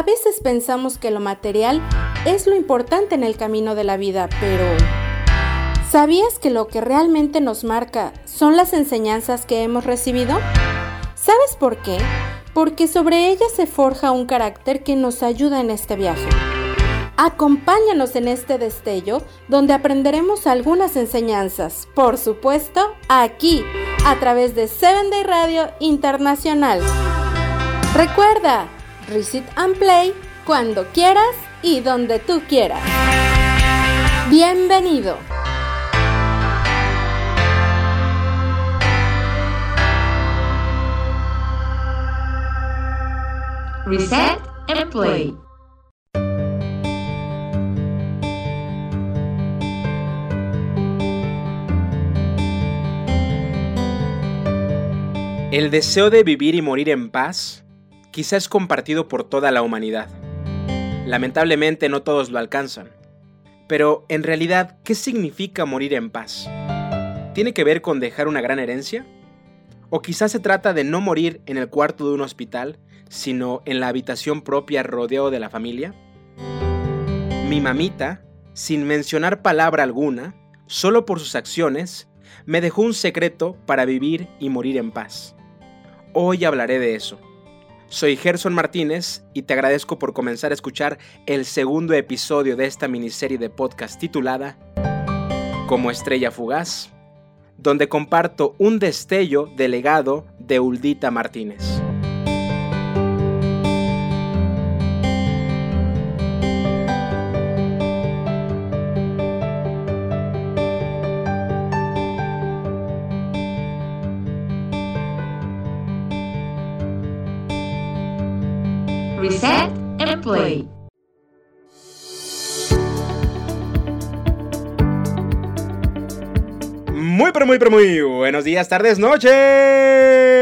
A veces pensamos que lo material es lo importante en el camino de la vida, pero ¿sabías que lo que realmente nos marca son las enseñanzas que hemos recibido? ¿Sabes por qué? Porque sobre ellas se forja un carácter que nos ayuda en este viaje. Acompáñanos en este destello donde aprenderemos algunas enseñanzas, por supuesto, aquí, a través de Seven Day Radio Internacional. Recuerda, Reset and Play cuando quieras y donde tú quieras. Bienvenido. Reset and Play. El deseo de vivir y morir en paz quizá es compartido por toda la humanidad. Lamentablemente no todos lo alcanzan. Pero en realidad, ¿qué significa morir en paz? ¿Tiene que ver con dejar una gran herencia? ¿O quizás se trata de no morir en el cuarto de un hospital, sino en la habitación propia rodeado de la familia? Mi mamita, sin mencionar palabra alguna, solo por sus acciones, me dejó un secreto para vivir y morir en paz. Hoy hablaré de eso. Soy Gerson Martínez y te agradezco por comenzar a escuchar el segundo episodio de esta miniserie de podcast titulada Como estrella fugaz, donde comparto un destello del legado de Uldita Martínez. Muy pero muy buenos días, tardes, noches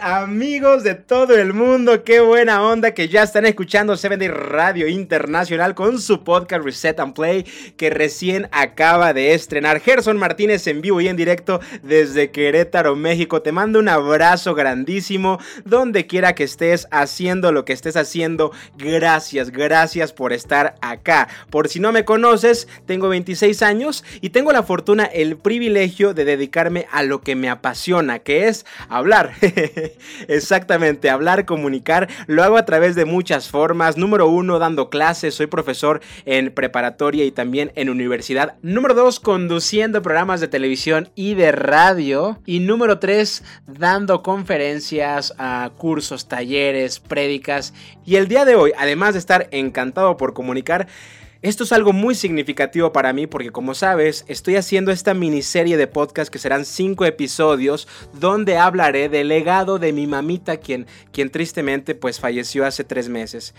amigos de todo el mundo, qué buena onda que ya están escuchando Seven Day Radio Internacional con su podcast Reset and Play que recién acaba de estrenar. Gerson Martínez en vivo y en directo desde Querétaro, México. Te mando un abrazo grandísimo donde quiera que estés haciendo lo que estés haciendo. Gracias, gracias por estar acá. Por si no me conoces, tengo 26 años y tengo la fortuna, el privilegio de dedicarme a lo que me apasiona, que es hablar. Exactamente, hablar, comunicar, lo hago a través de muchas formas. Número uno, dando clases, soy profesor en preparatoria y también en universidad. Número dos, conduciendo programas de televisión y de radio. Y número tres, dando conferencias, a cursos, talleres, prédicas. Y el día de hoy, además de estar encantado por comunicar, esto es algo muy significativo para mí porque como sabes estoy haciendo esta miniserie de podcast que serán cinco episodios donde hablaré del legado de mi mamita quien, quien tristemente pues falleció hace tres meses.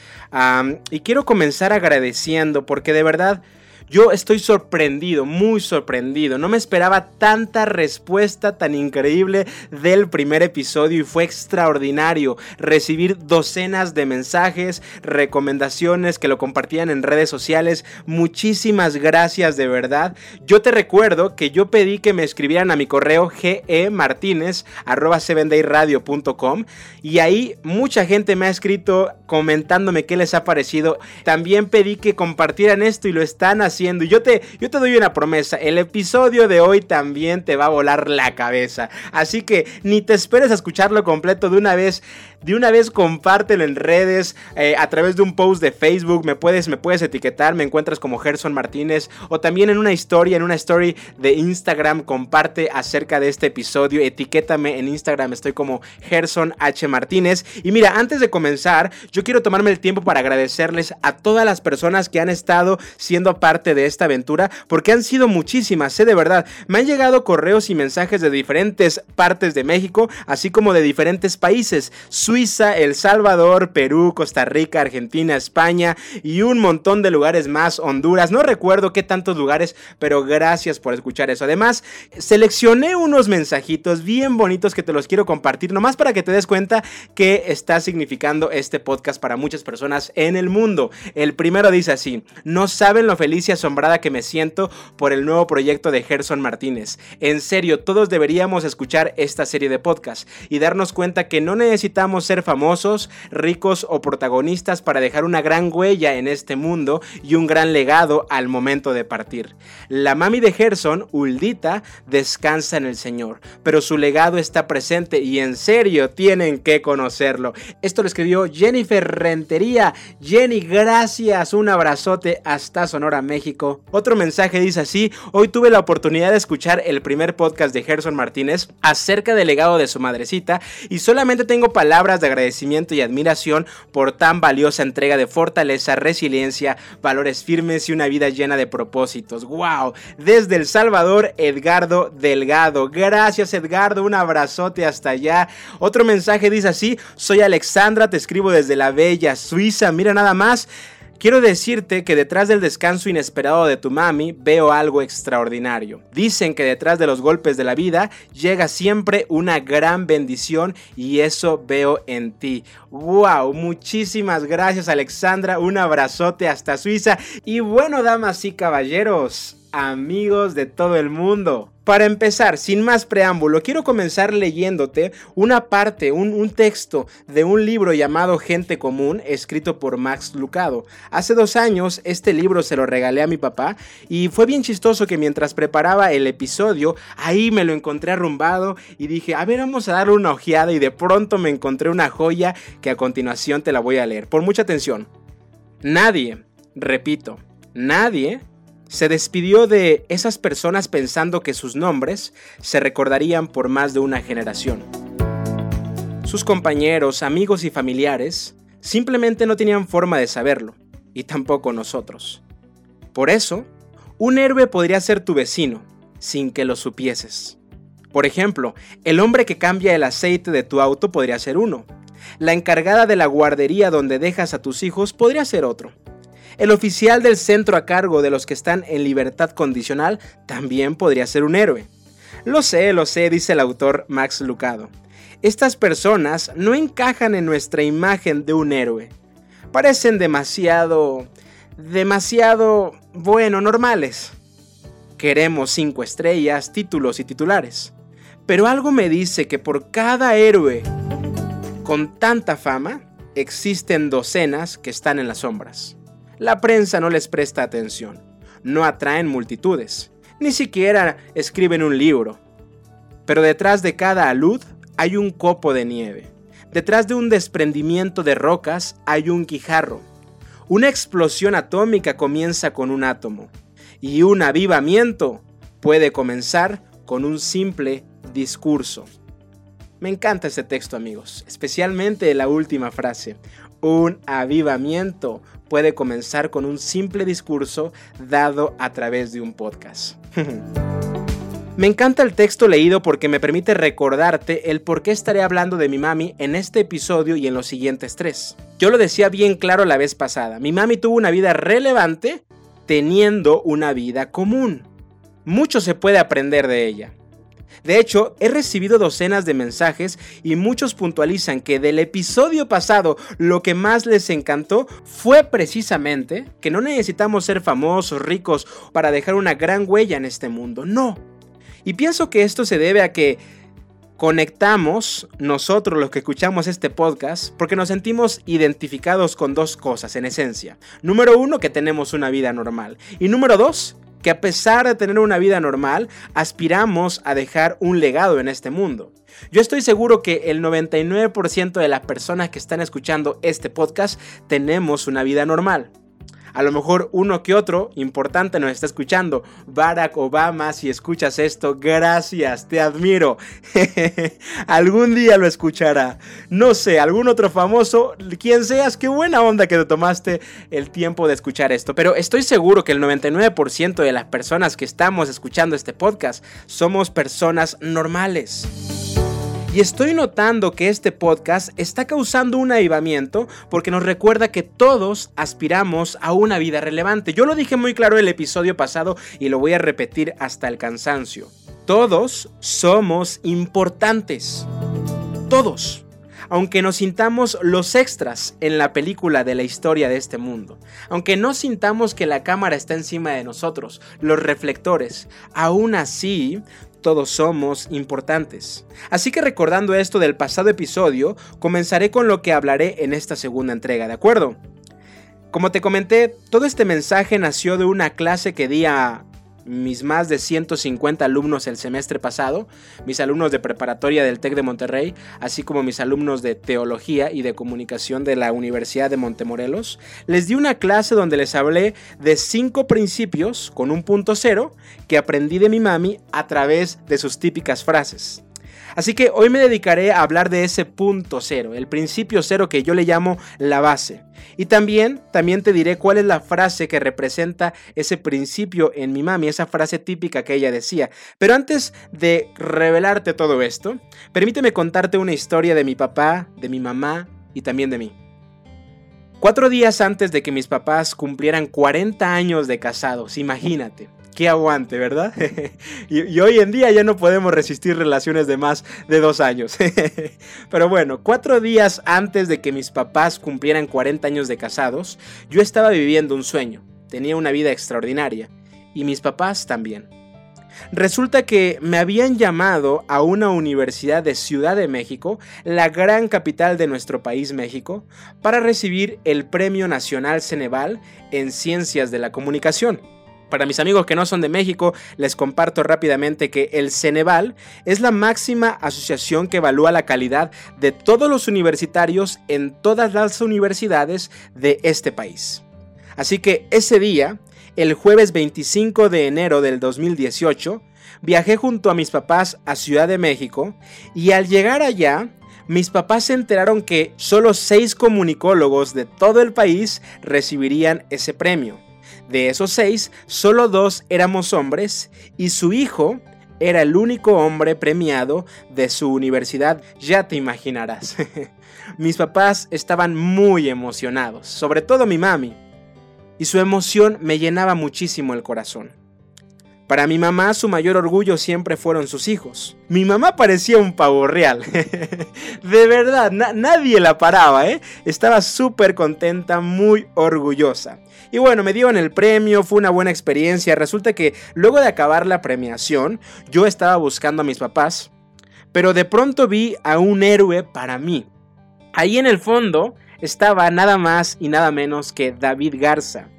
y quiero comenzar agradeciendo porque de verdad... Yo estoy sorprendido, muy sorprendido. No me esperaba tanta respuesta tan increíble del primer episodio y fue extraordinario recibir docenas de mensajes, recomendaciones que lo compartían en redes sociales. Muchísimas gracias de verdad. Yo te recuerdo que yo pedí que me escribieran a mi correo gemartinez@sevendayradio.com y ahí mucha gente me ha escrito comentándome qué les ha parecido. También pedí que compartieran esto y lo están haciendo y yo te, yo te doy una promesa, el episodio de hoy también te va a volar la cabeza. Así que ni te esperes a escucharlo completo de una vez de una vez compártelo en redes, eh, a través de un post de Facebook, me puedes, me puedes etiquetar, me encuentras como Gerson Martínez, o también en una historia, en una story de Instagram, comparte acerca de este episodio, etiquétame en Instagram, estoy como Gerson H. Martínez. Y mira, antes de comenzar, yo quiero tomarme el tiempo para agradecerles a todas las personas que han estado siendo parte de esta aventura, porque han sido muchísimas, sé de verdad. Me han llegado correos y mensajes de diferentes partes de México, así como de diferentes países. Suiza, El Salvador, Perú, Costa Rica, Argentina, España y un montón de lugares más, Honduras, no recuerdo qué tantos lugares, pero gracias por escuchar eso. Además, seleccioné unos mensajitos bien bonitos que te los quiero compartir, nomás para que te des cuenta que está significando este podcast para muchas personas en el mundo. El primero dice así, no saben lo feliz y asombrada que me siento por el nuevo proyecto de Gerson Martínez. En serio, todos deberíamos escuchar esta serie de podcasts y darnos cuenta que no necesitamos ser famosos, ricos o protagonistas para dejar una gran huella en este mundo y un gran legado al momento de partir. La mami de Gerson, Uldita, descansa en el Señor, pero su legado está presente y en serio tienen que conocerlo. Esto lo escribió Jennifer Rentería. Jenny, gracias, un abrazote hasta Sonora, México. Otro mensaje dice así, hoy tuve la oportunidad de escuchar el primer podcast de Gerson Martínez acerca del legado de su madrecita y solamente tengo palabras de agradecimiento y admiración por tan valiosa entrega de fortaleza, resiliencia, valores firmes y una vida llena de propósitos. ¡Wow! Desde El Salvador, Edgardo Delgado. Gracias Edgardo, un abrazote hasta allá. Otro mensaje dice así, soy Alexandra, te escribo desde la bella Suiza. Mira nada más. Quiero decirte que detrás del descanso inesperado de tu mami veo algo extraordinario. Dicen que detrás de los golpes de la vida llega siempre una gran bendición y eso veo en ti. ¡Wow! Muchísimas gracias Alexandra, un abrazote hasta Suiza y bueno damas y caballeros, amigos de todo el mundo. Para empezar, sin más preámbulo, quiero comenzar leyéndote una parte, un, texto de un libro llamado Gente Común, escrito por Max Lucado. Hace dos años este libro se lo regalé a mi papá y fue bien chistoso que mientras preparaba el episodio, ahí me lo encontré arrumbado y dije, a ver, vamos a darle una ojeada y de pronto me encontré una joya que a continuación te la voy a leer. Por mucha atención. Nadie, repito, nadie se despidió de esas personas pensando que sus nombres se recordarían por más de una generación. Sus compañeros, amigos y familiares simplemente no tenían forma de saberlo, y tampoco nosotros. Por eso, un héroe podría ser tu vecino, sin que lo supieses. Por ejemplo, el hombre que cambia el aceite de tu auto podría ser uno. La encargada de la guardería donde dejas a tus hijos podría ser otro. El oficial del centro a cargo de los que están en libertad condicional también podría ser un héroe. Lo sé, lo sé, dice el autor Max Lucado. Estas personas no encajan en nuestra imagen de un héroe. Parecen demasiado... demasiado... bueno, normales. Queremos cinco estrellas, títulos y titulares. Pero algo me dice que por cada héroe con tanta fama, existen docenas que están en las sombras. La prensa no les presta atención, no atraen multitudes, ni siquiera escriben un libro. Pero detrás de cada alud hay un copo de nieve. Detrás de un desprendimiento de rocas hay un guijarro. Una explosión atómica comienza con un átomo. Y un avivamiento puede comenzar con un simple discurso. Me encanta este texto amigos, especialmente la última frase. Un avivamiento puede comenzar con un simple discurso dado a través de un podcast. Me encanta el texto leído porque me permite recordarte el por qué estaré hablando de mi mami en este episodio y en los siguientes tres. Yo lo decía bien claro la vez pasada, mi mami tuvo una vida relevante teniendo una vida común. Mucho se puede aprender de ella. De hecho, he recibido docenas de mensajes y muchos puntualizan que del episodio pasado lo que más les encantó fue precisamente que no necesitamos ser famosos, ricos para dejar una gran huella en este mundo. No. Y pienso que esto se debe a que conectamos nosotros los que escuchamos este podcast porque nos sentimos identificados con dos cosas en esencia. Número uno, que tenemos una vida normal. Y número dos, que a pesar de tener una vida normal, aspiramos a dejar un legado en este mundo. Yo estoy seguro que el 99% de las personas que están escuchando este podcast tenemos una vida normal. A lo mejor uno que otro importante nos está escuchando. Barack Obama, si escuchas esto, gracias, te admiro. algún día lo escuchará. No sé, algún otro famoso, quien seas, qué buena onda que te tomaste el tiempo de escuchar esto. Pero estoy seguro que el 99% de las personas que estamos escuchando este podcast somos personas normales. Y estoy notando que este podcast está causando un avivamiento porque nos recuerda que todos aspiramos a una vida relevante. Yo lo dije muy claro el episodio pasado y lo voy a repetir hasta el cansancio. Todos somos importantes. Todos. aunque nos sintamos los extras en la película de la historia de este mundo, aunque no sintamos que la cámara está encima de nosotros, los reflectores, aún así todos somos importantes. Así que recordando esto del pasado episodio, comenzaré con lo que hablaré en esta segunda entrega, ¿de acuerdo? Como te comenté, todo este mensaje nació de una clase que di a mis más de 150 alumnos el semestre pasado, mis alumnos de preparatoria del TEC de Monterrey, así como mis alumnos de teología y de comunicación de la Universidad de Montemorelos, les di una clase donde les hablé de cinco principios con un punto cero que aprendí de mi mami a través de sus típicas frases. Así que hoy me dedicaré a hablar de ese punto cero, el principio cero que yo le llamo la base. Y también, también te diré cuál es la frase que representa ese principio en mi mami, esa frase típica que ella decía. Pero antes de revelarte todo esto, permíteme contarte una historia de mi papá, de mi mamá y también de mí. Cuatro días antes de que mis papás cumplieran 40 años de casados, imagínate. Qué aguante, ¿verdad? y, hoy en día ya no podemos resistir relaciones de más de dos años. Pero bueno, cuatro días antes de que mis papás cumplieran 40 años de casados, yo estaba viviendo un sueño. Tenía una vida extraordinaria. Y mis papás también. Resulta que me habían llamado a una universidad de Ciudad de México, la gran capital de nuestro país México, para recibir el Premio Nacional Ceneval en Ciencias de la Comunicación. Para mis amigos que no son de México, les comparto rápidamente que el Ceneval es la máxima asociación que evalúa la calidad de todos los universitarios en todas las universidades de este país. Así que ese día, el jueves 25 de enero del 2018, viajé junto a mis papás a Ciudad de México y al llegar allá, mis papás se enteraron que solo seis comunicólogos de todo el país recibirían ese premio. De esos seis, solo dos éramos hombres y su hijo era el único hombre premiado de su universidad, ya te imaginarás. Mis papás estaban muy emocionados, sobre todo mi mami, y su emoción me llenaba muchísimo el corazón. Para mi mamá su mayor orgullo siempre fueron sus hijos. Mi mamá parecía un pavo real. de verdad, nadie la paraba, ¿eh? Estaba súper contenta, muy orgullosa. Y bueno, me dieron el premio, fue una buena experiencia. Resulta que luego de acabar la premiación, yo estaba buscando a mis papás, pero de pronto vi a un héroe para mí. Ahí en el fondo estaba nada más y nada menos que David Garza,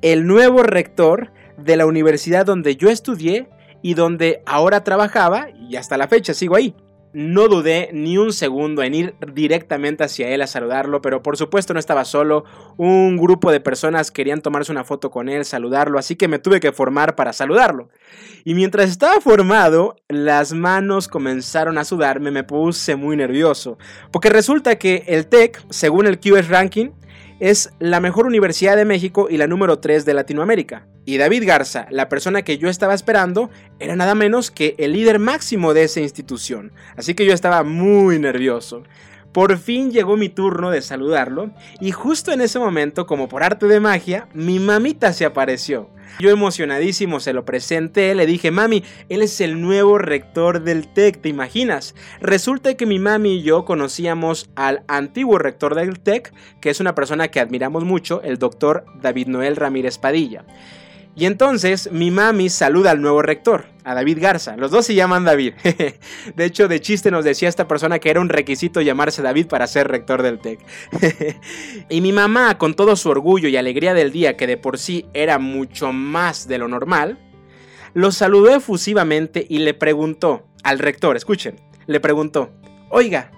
el nuevo rector de la universidad donde yo estudié y donde ahora trabajaba y hasta la fecha sigo ahí. No dudé ni un segundo en ir directamente hacia él a saludarlo, pero por supuesto no estaba solo. Un grupo de personas querían tomarse una foto con él, saludarlo, así que me tuve que formar para saludarlo. Y mientras estaba formado, las manos comenzaron a sudarme, me puse muy nervioso, porque resulta que el TEC, según el QS Ranking, es la mejor universidad de México y la número 3 de Latinoamérica. Y David Garza, la persona que yo estaba esperando, era nada menos que el líder máximo de esa institución. Así que yo estaba muy nervioso. Por fin llegó mi turno de saludarlo y justo en ese momento, como por arte de magia, mi mamita se apareció. Yo emocionadísimo se lo presenté, le dije, mami, él es el nuevo rector del TEC, ¿te imaginas? Resulta que mi mami y yo conocíamos al antiguo rector del TEC, que es una persona que admiramos mucho, el doctor David Noel Ramírez Padilla. Y entonces mi mami saluda al nuevo rector, a David Garza. Los dos se llaman David. de hecho, de chiste nos decía esta persona que era un requisito llamarse David para ser rector del TEC. y mi mamá, con todo su orgullo y alegría del día, que de por sí era mucho más de lo normal, lo saludó efusivamente y le preguntó al rector, escuchen, le preguntó, oiga,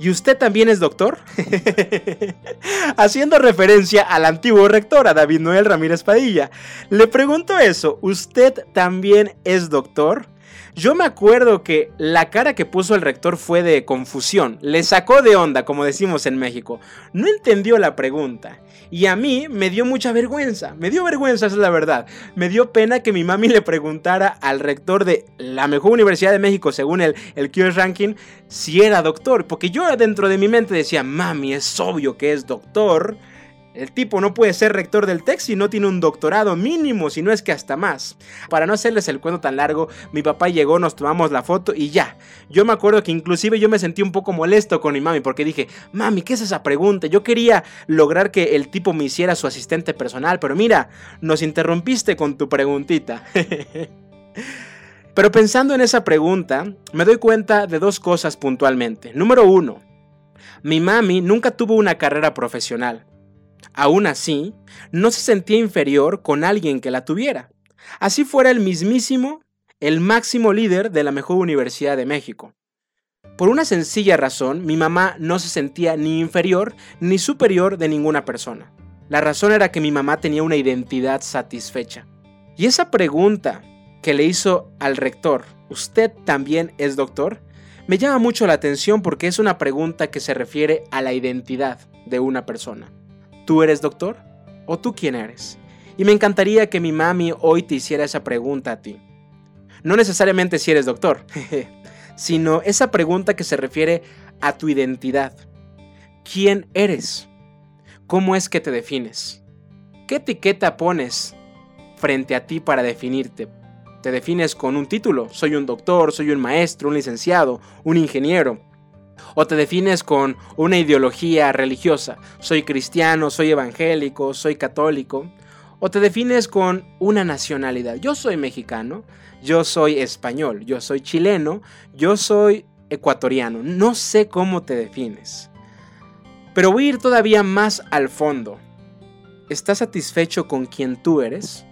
¿Y usted también es doctor? Haciendo referencia al antiguo rector, a David Noel Ramírez Padilla. Le pregunto eso, ¿usted también es doctor? Yo me acuerdo que la cara que puso el rector fue de confusión, le sacó de onda, como decimos en México. No entendió la pregunta. Y a mí me dio mucha vergüenza, me dio vergüenza, esa es la verdad. Me dio pena que mi mami le preguntara al rector de la mejor universidad de México, según el, el QS Ranking, si era doctor. Porque yo dentro de mi mente decía, mami, es obvio que es doctor. El tipo no puede ser rector del TEC si no tiene un doctorado mínimo, si no es que hasta más. Para no hacerles el cuento tan largo, mi papá llegó, nos tomamos la foto y ya. Yo me acuerdo que inclusive yo me sentí un poco molesto con mi mami porque dije, mami, ¿qué es esa pregunta? Yo quería lograr que el tipo me hiciera su asistente personal, pero mira, nos interrumpiste con tu preguntita. pero pensando en esa pregunta, me doy cuenta de dos cosas puntualmente. Número uno, mi mami nunca tuvo una carrera profesional. Aún así, no se sentía inferior con alguien que la tuviera. Así fuera el mismísimo, el máximo líder de la mejor universidad de México. Por una sencilla razón, mi mamá no se sentía ni inferior ni superior de ninguna persona. La razón era que mi mamá tenía una identidad satisfecha. Y esa pregunta que le hizo al rector, ¿usted también es doctor? Me llama mucho la atención porque es una pregunta que se refiere a la identidad de una persona. ¿Tú eres doctor? ¿O tú quién eres? Y me encantaría que mi mami hoy te hiciera esa pregunta a ti. No necesariamente si eres doctor, sino esa pregunta que se refiere a tu identidad. ¿Quién eres? ¿Cómo es que te defines? ¿Qué etiqueta pones frente a ti para definirte? ¿Te defines con un título? Soy un doctor, soy un maestro, un licenciado, un ingeniero. O te defines con una ideología religiosa. Soy cristiano, soy evangélico, soy católico. O te defines con una nacionalidad. Yo soy mexicano, yo soy español, yo soy chileno, yo soy ecuatoriano. No sé cómo te defines. Pero voy a ir todavía más al fondo. ¿Estás satisfecho con quien tú eres?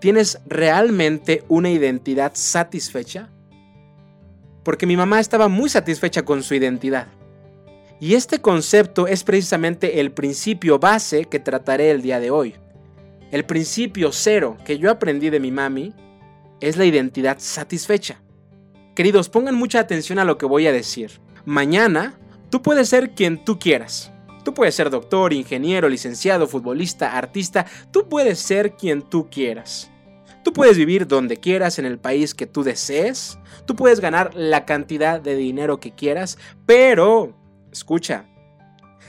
¿Tienes realmente una identidad satisfecha? Porque mi mamá estaba muy satisfecha con su identidad. Y este concepto es precisamente el principio base que trataré el día de hoy. El principio cero que yo aprendí de mi mami es la identidad satisfecha. Queridos, pongan mucha atención a lo que voy a decir. Mañana tú puedes ser quien tú quieras. Tú puedes ser doctor, ingeniero, licenciado, futbolista, artista. Tú puedes ser quien tú quieras. Tú puedes vivir donde quieras, en el país que tú desees, tú puedes ganar la cantidad de dinero que quieras, pero, escucha,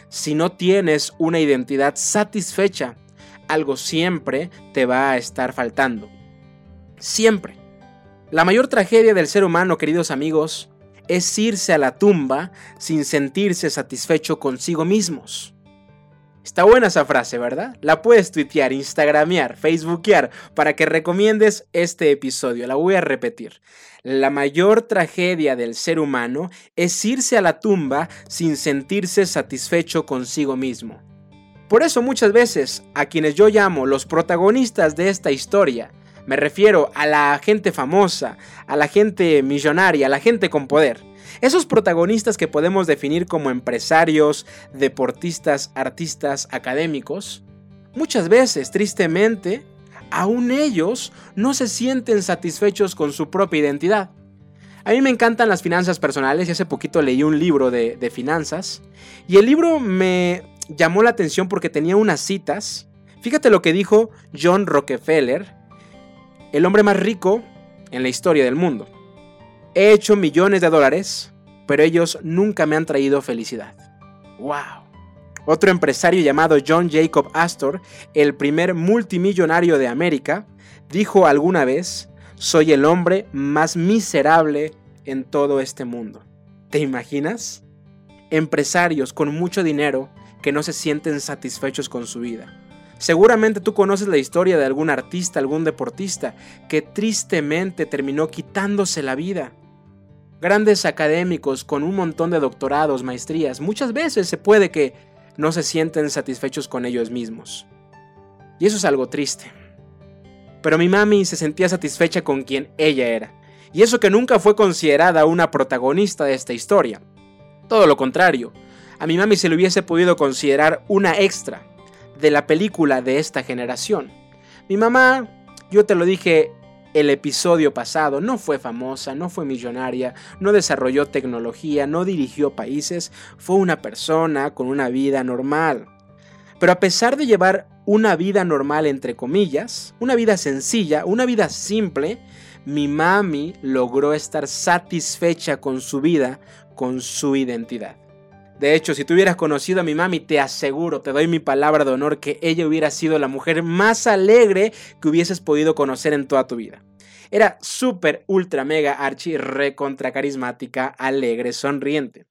si no tienes una identidad satisfecha, algo siempre te va a estar faltando. Siempre. La mayor tragedia del ser humano, queridos amigos, es irse a la tumba sin sentirse satisfecho consigo mismos. Está buena esa frase, ¿verdad? La puedes tuitear, instagramear, facebookear para que recomiendes este episodio. La voy a repetir. La mayor tragedia del ser humano es irse a la tumba sin sentirse satisfecho consigo mismo. Por eso muchas veces a quienes yo llamo los protagonistas de esta historia, me refiero a la gente famosa, a la gente millonaria, a la gente con poder. Esos protagonistas que podemos definir como empresarios, deportistas, artistas, académicos, muchas veces, tristemente, aún ellos no se sienten satisfechos con su propia identidad. A mí me encantan las finanzas personales y hace poquito leí un libro de, de finanzas y el libro me llamó la atención porque tenía unas citas. Fíjate lo que dijo John Rockefeller, el hombre más rico en la historia del mundo. He hecho millones de dólares, pero ellos nunca me han traído felicidad. ¡Wow! Otro empresario llamado John Jacob Astor, el primer multimillonario de América, dijo alguna vez, soy el hombre más miserable en todo este mundo. ¿Te imaginas? Empresarios con mucho dinero que no se sienten satisfechos con su vida. Seguramente tú conoces la historia de algún artista, algún deportista, que tristemente terminó quitándose la vida. Grandes académicos con un montón de doctorados, maestrías, muchas veces se puede que no se sienten satisfechos con ellos mismos. Y eso es algo triste. Pero mi mami se sentía satisfecha con quien ella era. Y eso que nunca fue considerada una protagonista de esta historia. Todo lo contrario, a mi mami se le hubiese podido considerar una extra, de la película de esta generación. Mi mamá, yo te lo dije el episodio pasado, no fue famosa, no fue millonaria, no desarrolló tecnología, no dirigió países, fue una persona con una vida normal. Pero a pesar de llevar una vida normal entre comillas, una vida sencilla, una vida simple, mi mami logró estar satisfecha con su vida, con su identidad. De hecho, si tú hubieras conocido a mi mami, te aseguro, te doy mi palabra de honor que ella hubiera sido la mujer más alegre que hubieses podido conocer en toda tu vida. Era súper, ultra, mega, archi, recontra carismática, alegre, sonriente.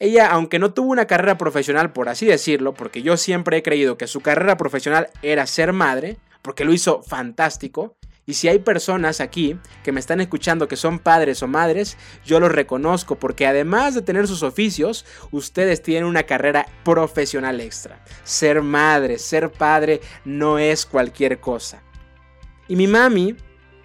Ella, aunque no tuvo una carrera profesional, por así decirlo, porque yo siempre he creído que su carrera profesional era ser madre, porque lo hizo fantástico, y si hay personas aquí que me están escuchando que son padres o madres, yo los reconozco porque además de tener sus oficios, ustedes tienen una carrera profesional extra. Ser madre, ser padre no es cualquier cosa. Y mi mami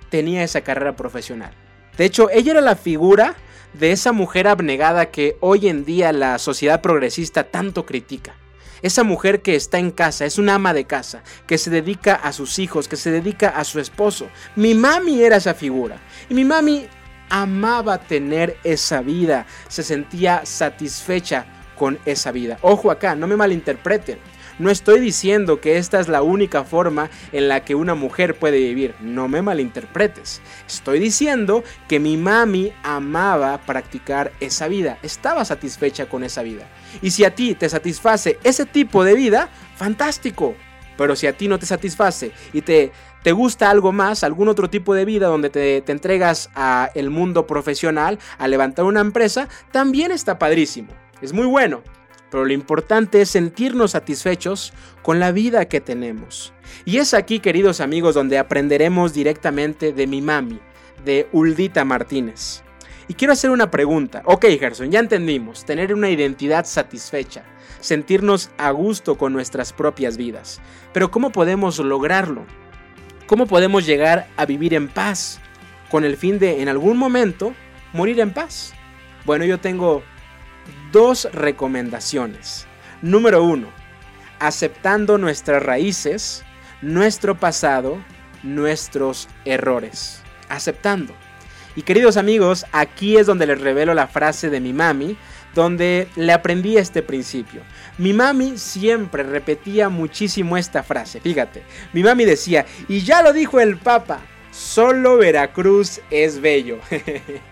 tenía esa carrera profesional. De hecho, ella era la figura de esa mujer abnegada que hoy en día la sociedad progresista tanto critica. Esa mujer que está en casa, es una ama de casa, que se dedica a sus hijos, que se dedica a su esposo. Mi mami era esa figura. Y mi mami amaba tener esa vida, se sentía satisfecha con esa vida. Ojo acá, no me malinterpreten. No estoy diciendo que esta es la única forma en la que una mujer puede vivir, no me malinterpretes. Estoy diciendo que mi mami amaba practicar esa vida, estaba satisfecha con esa vida. Y si a ti te satisface ese tipo de vida, fantástico. Pero si a ti no te satisface y te, te gusta algo más, algún otro tipo de vida donde te, te entregas a el mundo profesional, a levantar una empresa, también está padrísimo. Es muy bueno pero lo importante es sentirnos satisfechos con la vida que tenemos. Y es aquí, queridos amigos, donde aprenderemos directamente de mi mami, de Uldita Martínez. Y quiero hacer una pregunta. Ok, Gerson, ya entendimos, tener una identidad satisfecha, sentirnos a gusto con nuestras propias vidas. Pero ¿cómo podemos lograrlo? ¿Cómo podemos llegar a vivir en paz? Con el fin de, en algún momento, morir en paz. Bueno, yo tengo dos recomendaciones. Número uno, aceptando nuestras raíces, nuestro pasado, nuestros errores. Aceptando. Y queridos amigos, aquí es donde les revelo la frase de mi mami, donde le aprendí este principio. Mi mami siempre repetía muchísimo esta frase, fíjate. Mi mami decía, y ya lo dijo el Papa, solo Veracruz es bello.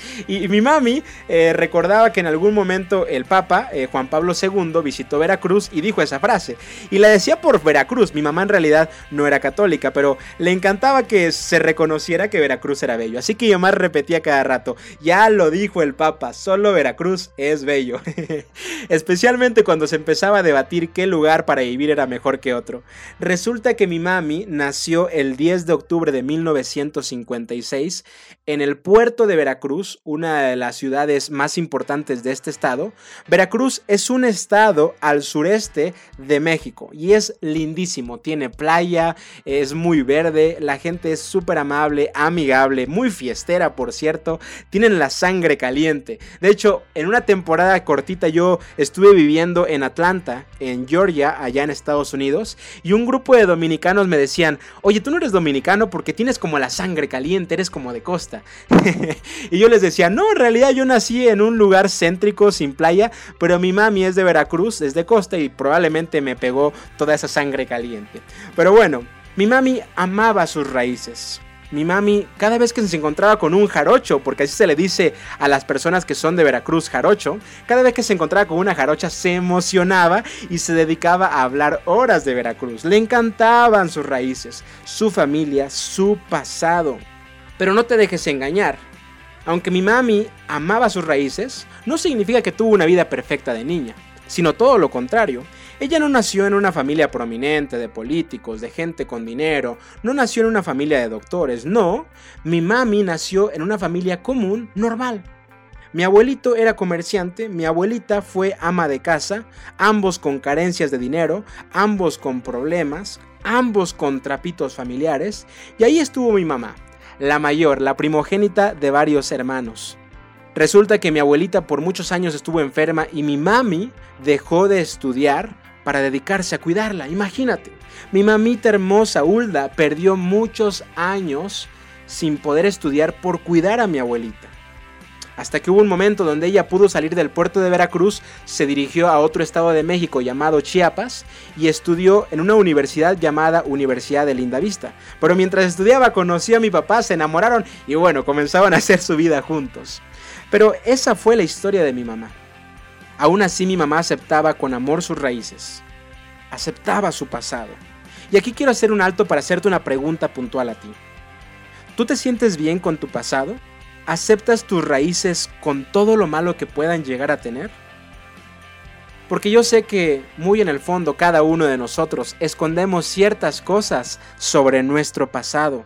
Y mi mami eh, recordaba que en algún momento el Papa, eh, Juan Pablo II, visitó Veracruz y dijo esa frase. Y la decía por Veracruz. Mi mamá en realidad no era católica, pero le encantaba que se reconociera que Veracruz era bello. Así que yo más repetía cada rato, ya lo dijo el Papa, solo Veracruz es bello. Especialmente cuando se empezaba a debatir qué lugar para vivir era mejor que otro. Resulta que mi mami nació el 10 de octubre de 1956 en el puerto de Veracruz una de las ciudades más importantes de este estado, Veracruz es un estado al sureste de México y es lindísimo. Tiene playa, es muy verde, la gente es súper amable, amigable, muy fiestera, por cierto. Tienen la sangre caliente. De hecho, en una temporada cortita yo estuve viviendo en Atlanta, en Georgia, allá en Estados Unidos, y un grupo de dominicanos me decían, oye, tú no eres dominicano porque tienes como la sangre caliente, eres como de costa. y yo les decía, no, en realidad yo nací en un lugar céntrico sin playa, pero mi mami es de Veracruz, es de costa y probablemente me pegó toda esa sangre caliente. Pero bueno, mi mami amaba sus raíces. Mi mami, cada vez que se encontraba con un jarocho, porque así se le dice a las personas que son de Veracruz jarocho, cada vez que se encontraba con una jarocha se emocionaba y se dedicaba a hablar horas de Veracruz. Le encantaban sus raíces, su familia, su pasado. Pero no te dejes engañar. Aunque mi mami amaba sus raíces, no significa que tuvo una vida perfecta de niña, sino todo lo contrario. Ella no nació en una familia prominente de políticos, de gente con dinero, no nació en una familia de doctores, no, mi mami nació en una familia común, normal. Mi abuelito era comerciante, mi abuelita fue ama de casa, ambos con carencias de dinero, ambos con problemas, ambos con trapitos familiares, y ahí estuvo mi mamá, la mayor, la primogénita de varios hermanos. Resulta que mi abuelita por muchos años estuvo enferma y mi mami dejó de estudiar para dedicarse a cuidarla. Imagínate, mi mamita hermosa Hulda perdió muchos años sin poder estudiar por cuidar a mi abuelita hasta que hubo un momento donde ella pudo salir del puerto de Veracruz, se dirigió a otro estado de México llamado Chiapas y estudió en una universidad llamada Universidad de Lindavista. Pero mientras estudiaba conoció a mi papá, se enamoraron y bueno, comenzaban a hacer su vida juntos. Pero esa fue la historia de mi mamá. Aún así mi mamá aceptaba con amor sus raíces. Aceptaba su pasado. Y aquí quiero hacer un alto para hacerte una pregunta puntual a ti. ¿Tú te sientes bien con tu pasado? ¿Aceptas tus raíces con todo lo malo que puedan llegar a tener? Porque yo sé que muy en el fondo cada uno de nosotros escondemos ciertas cosas sobre nuestro pasado.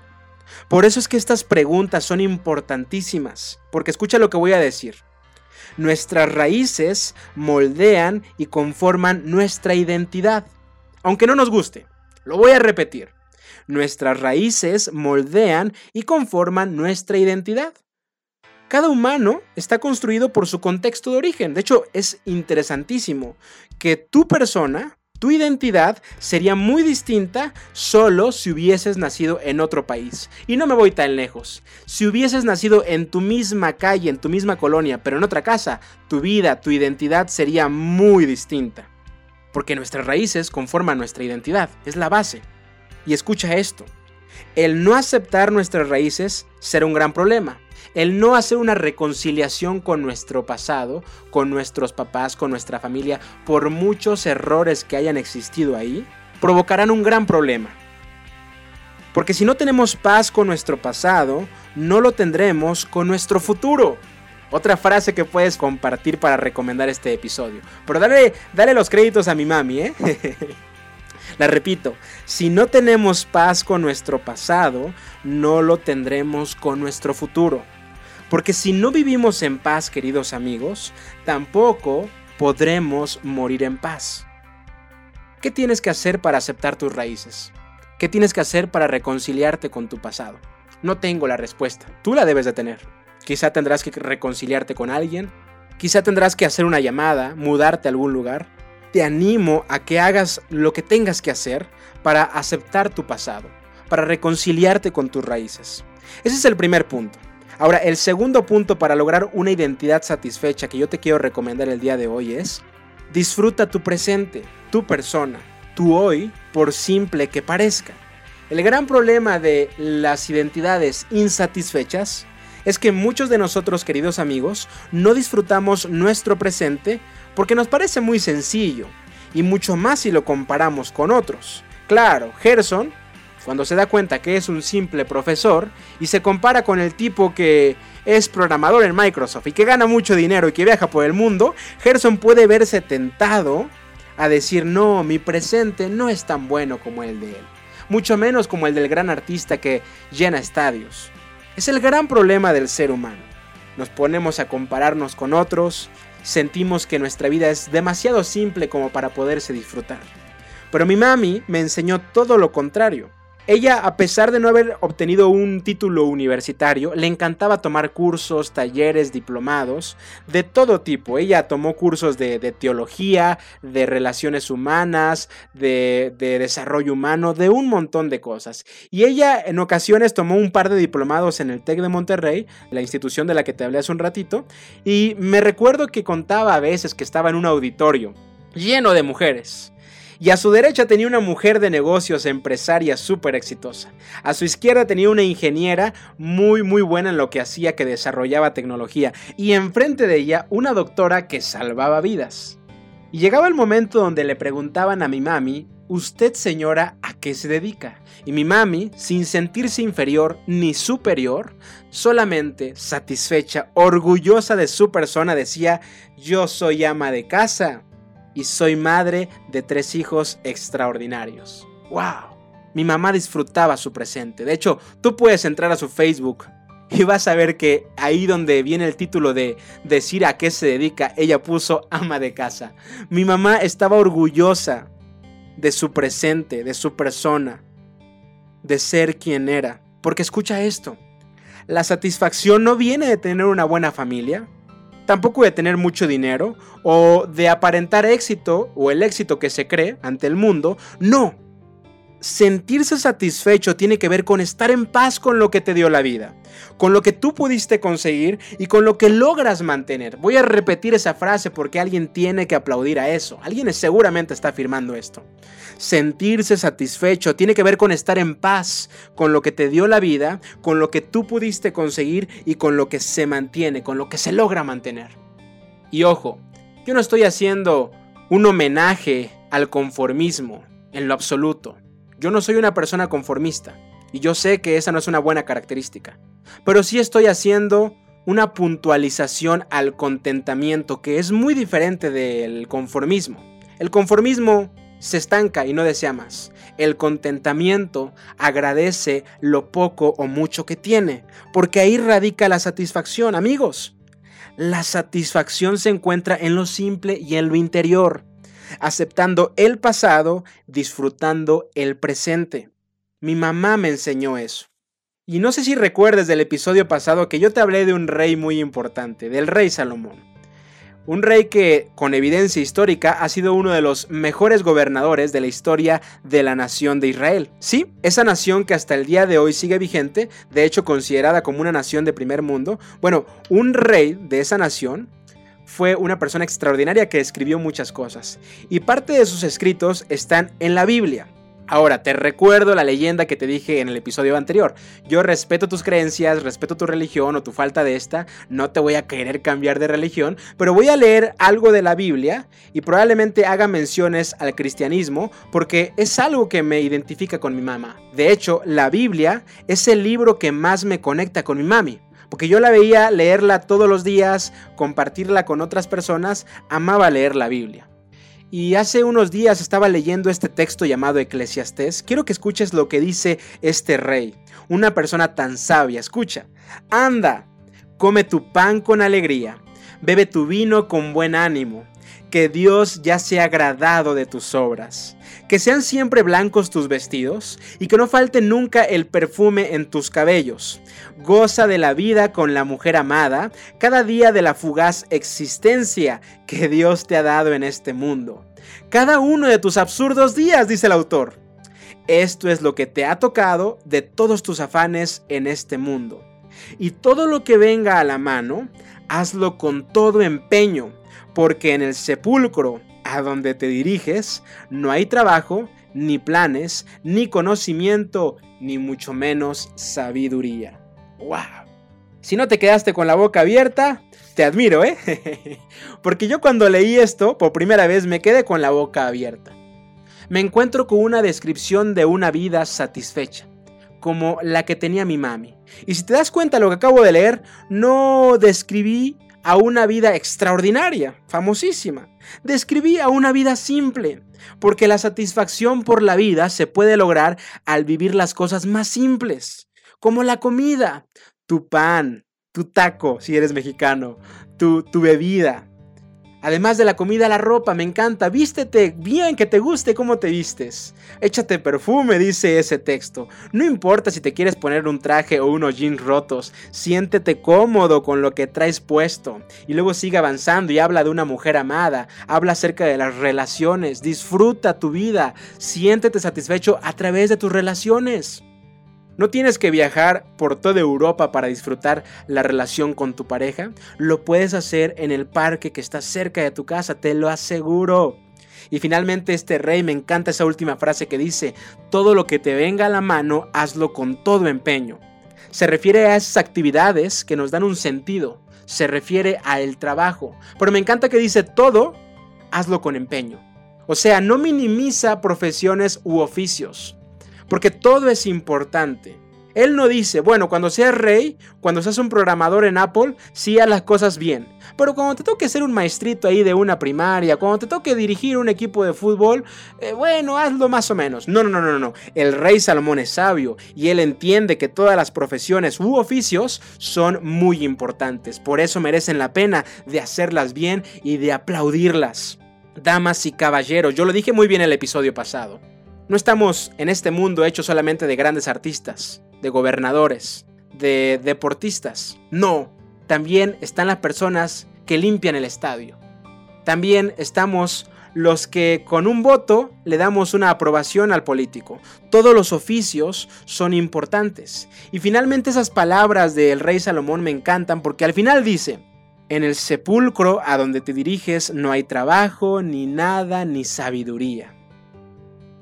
Por eso es que estas preguntas son importantísimas, porque escucha lo que voy a decir. Nuestras raíces moldean y conforman nuestra identidad, aunque no nos guste. Lo voy a repetir. Nuestras raíces moldean y conforman nuestra identidad. Cada humano está construido por su contexto de origen. De hecho, es interesantísimo que tu persona, tu identidad, sería muy distinta solo si hubieses nacido en otro país. Y no me voy tan lejos. Si hubieses nacido en tu misma calle, en tu misma colonia, pero en otra casa, tu vida, tu identidad sería muy distinta. Porque nuestras raíces conforman nuestra identidad, es la base. Y escucha esto. El no aceptar nuestras raíces será un gran problema el no hacer una reconciliación con nuestro pasado, con nuestros papás, con nuestra familia, por muchos errores que hayan existido ahí, provocarán un gran problema. Porque si no tenemos paz con nuestro pasado, no lo tendremos con nuestro futuro. Otra frase que puedes compartir para recomendar este episodio. Pero dale, dale los créditos a mi mami, ¿eh? La repito, si no tenemos paz con nuestro pasado, no lo tendremos con nuestro futuro. Porque si no vivimos en paz, queridos amigos, tampoco podremos morir en paz. ¿Qué tienes que hacer para aceptar tus raíces? ¿Qué tienes que hacer para reconciliarte con tu pasado? No tengo la respuesta. Tú la debes de tener. Quizá tendrás que reconciliarte con alguien. Quizá tendrás que hacer una llamada, mudarte a algún lugar. Te animo a que hagas lo que tengas que hacer para aceptar tu pasado, para reconciliarte con tus raíces. Ese es el primer punto. Ahora, el segundo punto para lograr una identidad satisfecha que yo te quiero recomendar el día de hoy es, disfruta tu presente, tu persona, tu hoy, por simple que parezca. El gran problema de las identidades insatisfechas es que muchos de nosotros, queridos amigos, no disfrutamos nuestro presente porque nos parece muy sencillo, y mucho más si lo comparamos con otros. Claro, Gerson cuando se da cuenta que es un simple profesor y se compara con el tipo que es programador en Microsoft y que gana mucho dinero y que viaja por el mundo, Gerson puede verse tentado a decir, no, mi presente no es tan bueno como el de él, mucho menos como el del gran artista que llena estadios. Es el gran problema del ser humano. Nos ponemos a compararnos con otros, sentimos que nuestra vida es demasiado simple como para poderse disfrutar. Pero mi mami me enseñó todo lo contrario. Ella, a pesar de no haber obtenido un título universitario, le encantaba tomar cursos, talleres, diplomados, de todo tipo. Ella tomó cursos de, teología, de relaciones humanas, de, de, desarrollo humano, de un montón de cosas. Y ella en ocasiones tomó un par de diplomados en el TEC de Monterrey, la institución de la que te hablé hace un ratito, y me recuerdo que contaba a veces que estaba en un auditorio lleno de mujeres y a su derecha tenía una mujer de negocios, empresaria súper exitosa. A su izquierda tenía una ingeniera muy muy buena en lo que hacía, que desarrollaba tecnología. Y enfrente de ella una doctora que salvaba vidas. Y llegaba el momento donde le preguntaban a mi mami, ¿usted señora a qué se dedica? Y mi mami, sin sentirse inferior ni superior, solamente satisfecha, orgullosa de su persona, decía, yo soy ama de casa y soy madre de tres hijos extraordinarios. ¡Wow! Mi mamá disfrutaba su presente. De hecho, tú puedes entrar a su Facebook y vas a ver que ahí donde viene el título de decir a qué se dedica, ella puso ama de casa. Mi mamá estaba orgullosa de su presente, de su persona, de ser quien era. Porque escucha esto, la satisfacción no viene de tener una buena familia, tampoco de tener mucho dinero o de aparentar éxito o el éxito que se cree ante el mundo. No. Sentirse satisfecho tiene que ver con estar en paz con lo que te dio la vida, con lo que tú pudiste conseguir y con lo que logras mantener. Voy a repetir esa frase porque alguien tiene que aplaudir a eso. Alguien seguramente está afirmando esto. Sentirse satisfecho tiene que ver con estar en paz con lo que te dio la vida, con lo que tú pudiste conseguir y con lo que se mantiene, con lo que se logra mantener. Y ojo, Yo no estoy haciendo un homenaje al conformismo en lo absoluto. Yo no soy una persona conformista y yo sé que esa no es una buena característica. Pero sí estoy haciendo una puntualización al contentamiento que es muy diferente del conformismo. El conformismo se estanca y no desea más. El contentamiento agradece lo poco o mucho que tiene, porque ahí radica la satisfacción, amigos. La satisfacción se encuentra en lo simple y en lo interior, aceptando el pasado, disfrutando el presente. Mi mamá me enseñó eso. Y no sé si recuerdes del episodio pasado que yo te hablé de un rey muy importante, del rey Salomón. Un rey que, con evidencia histórica, ha sido uno de los mejores gobernadores de la historia de la nación de Israel. Sí, esa nación que hasta el día de hoy sigue vigente, de hecho considerada como una nación de primer mundo. Bueno, un rey de esa nación fue una persona extraordinaria que escribió muchas cosas. Y parte de sus escritos están en la Biblia. Ahora, te recuerdo la leyenda que te dije en el episodio anterior. Yo respeto tus creencias, respeto tu religión o tu falta de esta, no te voy a querer cambiar de religión, pero voy a leer algo de la Biblia y probablemente haga menciones al cristianismo porque es algo que me identifica con mi mamá. De hecho, la Biblia es el libro que más me conecta con mi mami. Porque yo la veía leerla todos los días, compartirla con otras personas, amaba leer la Biblia. Y hace unos días estaba leyendo este texto llamado Eclesiastés. Quiero que escuches lo que dice este rey, una persona tan sabia. Escucha, anda, come tu pan con alegría, bebe tu vino con buen ánimo, que Dios ya se ha agradado de tus obras. Que sean siempre blancos tus vestidos y que no falte nunca el perfume en tus cabellos. Goza de la vida con la mujer amada, cada día de la fugaz existencia que Dios te ha dado en este mundo. Cada uno de tus absurdos días, dice el autor. Esto es lo que te ha tocado de todos tus afanes en este mundo. Y todo lo que venga a la mano, hazlo con todo empeño porque en el sepulcro a donde te diriges no hay trabajo, ni planes, ni conocimiento, ni mucho menos sabiduría. ¡Wow! Si no te quedaste con la boca abierta, te admiro, ¿eh? Porque yo cuando leí esto por primera vez me quedé con la boca abierta. Me encuentro con una descripción de una vida satisfecha, como la que tenía mi mami. Y si te das cuenta lo que acabo de leer, no describí a una vida extraordinaria, famosísima. Describí a una vida simple, porque la satisfacción por la vida se puede lograr al vivir las cosas más simples, como la comida, tu pan, tu taco, si eres mexicano, tu, tu bebida, Además de la comida, la ropa, me encanta. Vístete bien, que te guste cómo te vistes. Échate perfume, dice ese texto. No importa si te quieres poner un traje o unos jeans rotos, siéntete cómodo con lo que traes puesto. Y luego sigue avanzando y habla de una mujer amada, habla acerca de las relaciones, disfruta tu vida, siéntete satisfecho a través de tus relaciones. No tienes que viajar por toda Europa para disfrutar la relación con tu pareja. Lo puedes hacer en el parque que está cerca de tu casa, te lo aseguro. Y finalmente este rey me encanta esa última frase que dice, todo lo que te venga a la mano, hazlo con todo empeño. Se refiere a esas actividades que nos dan un sentido, se refiere a el trabajo. Pero me encanta que dice todo, hazlo con empeño. O sea, no minimiza profesiones u oficios porque todo es importante. Él no dice, bueno, cuando seas rey, cuando seas un programador en Apple, sí haz las cosas bien. Pero cuando te toque ser un maestrito ahí de una primaria, cuando te toque dirigir un equipo de fútbol, eh, bueno, hazlo más o menos. No, no, no, no, no. El rey Salomón es sabio y él entiende que todas las profesiones u oficios son muy importantes. Por eso merecen la pena de hacerlas bien y de aplaudirlas. Damas y caballeros, yo lo dije muy bien el episodio pasado. No estamos en este mundo hecho solamente de grandes artistas, de gobernadores, de deportistas. No, también están las personas que limpian el estadio. También estamos los que con un voto le damos una aprobación al político. Todos los oficios son importantes. Y finalmente esas palabras del rey Salomón me encantan porque al final dice, en el sepulcro a donde te diriges no hay trabajo, ni nada, ni sabiduría.